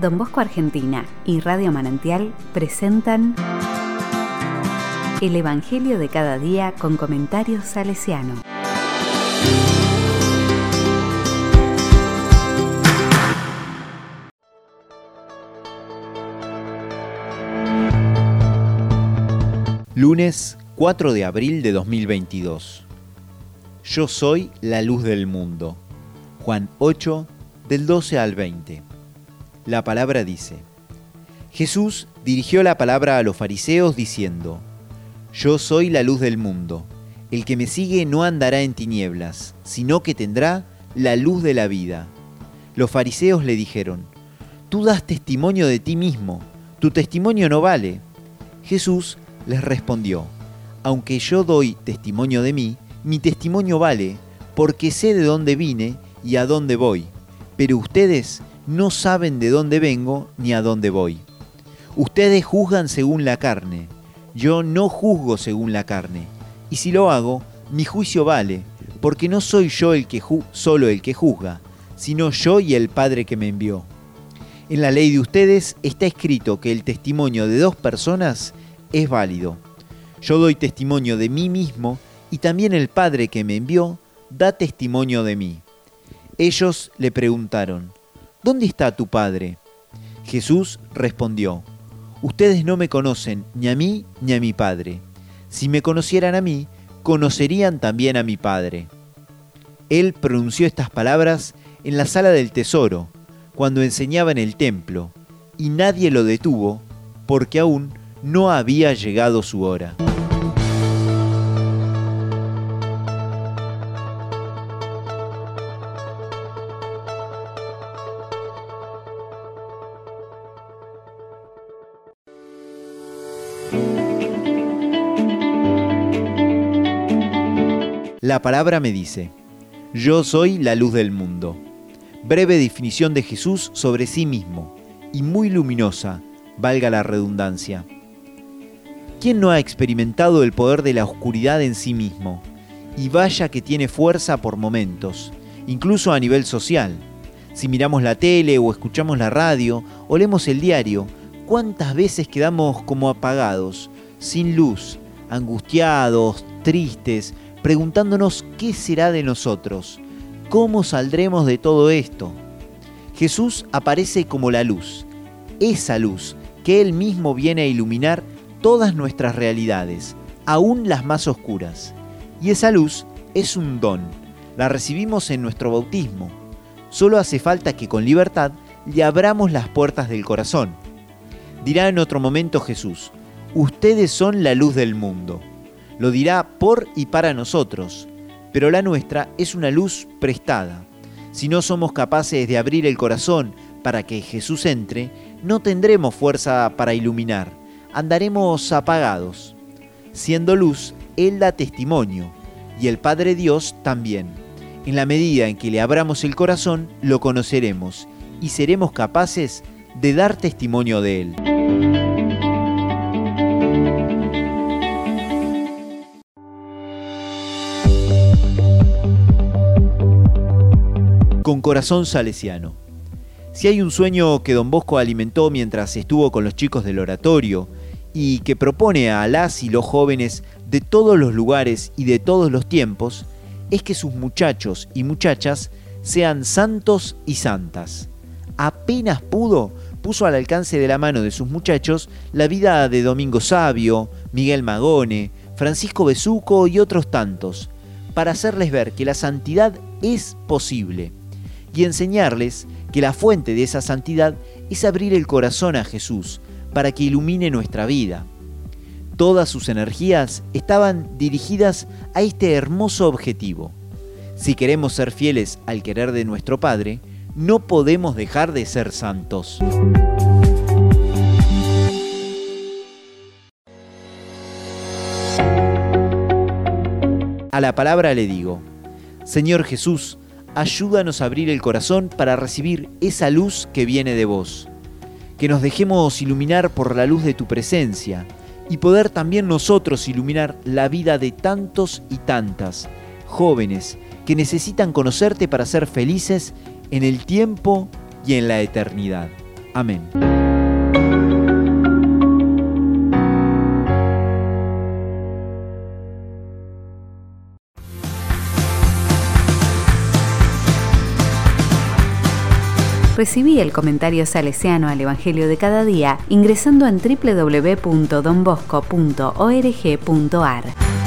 Don Bosco Argentina y Radio Manantial presentan El Evangelio de cada día con comentarios salesiano. Lunes 4 de abril de 2022. Yo soy la luz del mundo. Juan 8, del 12 al 20. La palabra dice, Jesús dirigió la palabra a los fariseos diciendo, Yo soy la luz del mundo. El que me sigue no andará en tinieblas, sino que tendrá la luz de la vida. Los fariseos le dijeron, Tú das testimonio de ti mismo, tu testimonio no vale. Jesús les respondió, Aunque yo doy testimonio de mí, mi testimonio vale, porque sé de dónde vine y a dónde voy, pero ustedes no saben de dónde vengo ni a dónde voy. Ustedes juzgan según la carne, yo no juzgo según la carne, y si lo hago, mi juicio vale, porque no soy yo el que solo el que juzga, sino yo y el Padre que me envió. En la ley de ustedes está escrito que el testimonio de dos personas es válido. Yo doy testimonio de mí mismo y también el Padre que me envió da testimonio de mí. Ellos le preguntaron, ¿Dónde está tu Padre? Jesús respondió, Ustedes no me conocen ni a mí ni a mi Padre. Si me conocieran a mí, conocerían también a mi Padre. Él pronunció estas palabras en la sala del tesoro, cuando enseñaba en el templo, y nadie lo detuvo, porque aún no había llegado su hora. La palabra me dice, yo soy la luz del mundo. Breve definición de Jesús sobre sí mismo, y muy luminosa, valga la redundancia. ¿Quién no ha experimentado el poder de la oscuridad en sí mismo? Y vaya que tiene fuerza por momentos, incluso a nivel social. Si miramos la tele o escuchamos la radio o leemos el diario, ¿cuántas veces quedamos como apagados, sin luz, angustiados, tristes, preguntándonos qué será de nosotros, cómo saldremos de todo esto. Jesús aparece como la luz, esa luz que Él mismo viene a iluminar todas nuestras realidades, aún las más oscuras. Y esa luz es un don, la recibimos en nuestro bautismo. Solo hace falta que con libertad le abramos las puertas del corazón. Dirá en otro momento Jesús, ustedes son la luz del mundo lo dirá por y para nosotros, pero la nuestra es una luz prestada. Si no somos capaces de abrir el corazón para que Jesús entre, no tendremos fuerza para iluminar, andaremos apagados. Siendo luz, Él da testimonio, y el Padre Dios también. En la medida en que le abramos el corazón, lo conoceremos y seremos capaces de dar testimonio de Él. con corazón salesiano. Si hay un sueño que don Bosco alimentó mientras estuvo con los chicos del oratorio y que propone a las y los jóvenes de todos los lugares y de todos los tiempos, es que sus muchachos y muchachas sean santos y santas. Apenas pudo, puso al alcance de la mano de sus muchachos la vida de Domingo Sabio, Miguel Magone, Francisco Besuco y otros tantos, para hacerles ver que la santidad es posible y enseñarles que la fuente de esa santidad es abrir el corazón a Jesús para que ilumine nuestra vida. Todas sus energías estaban dirigidas a este hermoso objetivo. Si queremos ser fieles al querer de nuestro Padre, no podemos dejar de ser santos. A la palabra le digo, Señor Jesús, ayúdanos a abrir el corazón para recibir esa luz que viene de vos. Que nos dejemos iluminar por la luz de tu presencia y poder también nosotros iluminar la vida de tantos y tantas jóvenes que necesitan conocerte para ser felices en el tiempo y en la eternidad. Amén. Recibí el comentario salesiano al Evangelio de cada día ingresando en www.donbosco.org.ar.